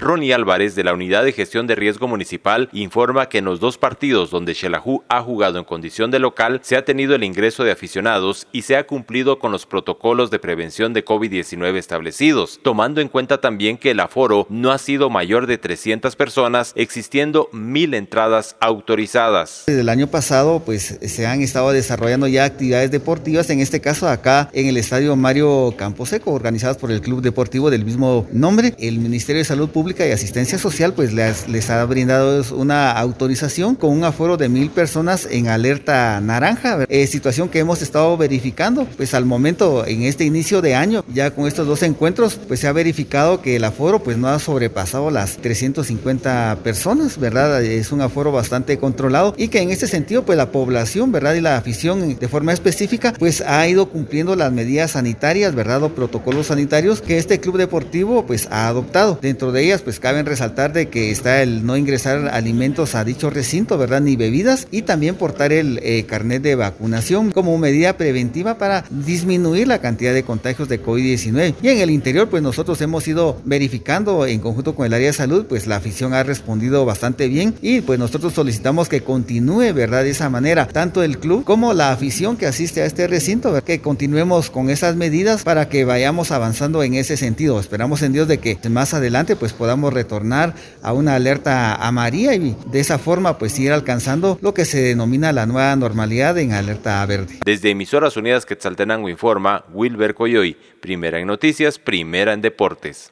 Ronnie Álvarez de la Unidad de Gestión de Riesgo Municipal informa que en los dos partidos donde Xelajú ha jugado en condición de local se ha tenido el ingreso de aficionados y se ha cumplido con los protocolos de prevención de COVID-19 establecidos, tomando en cuenta también que el aforo no ha sido mayor de 300 personas, existiendo mil entradas autorizadas. Desde el año pasado pues se han estado desarrollando ya actividades deportivas, en este caso acá en el Estadio Mario Camposeco, organizadas por el Club Deportivo del mismo nombre. El Ministerio de Salud Pública y Asistencia Social pues les, les ha brindado una autorización con un aforo de mil personas en alerta naranja, eh, situación que hemos estado verificando pues al momento en este inicio de año ya con estos dos encuentros pues se ha verificado que el aforo pues no ha sobrepasado las 350 personas, ¿verdad? Es un aforo bastante controlado y que en este sentido pues la población, ¿verdad? Y la afición de forma específica pues ha ido cumpliendo las medidas sanitarias, ¿verdad? O protocolos sanitarios que este club deportivo pues ha adoptado. Dentro de ellas pues caben resaltar de que está el no ingresar alimentos a dicho recinto, ¿verdad? Ni bebidas y también portar el eh, carnet de vacunación como medida preventiva para disminuir la cantidad de contagios de COVID-19. Y en el interior pues nosotros hemos ido verificando en conjunto con el área de salud pues la afición ha respondido bastante bien y pues nosotros solicitamos que continúe, ¿verdad? De esa manera, tanto el club como la afición que asiste a este recinto, que continuemos con esas medidas para que vayamos avanzando en ese sentido. Esperamos en Dios de que más adelante pues podamos retornar a una alerta amarilla y de esa forma pues ir alcanzando lo que se denomina la nueva normalidad en alerta verde. Desde Emisoras Unidas Quetzaltenango informa Wilber Coyoy, primera en noticias, primera en deportes.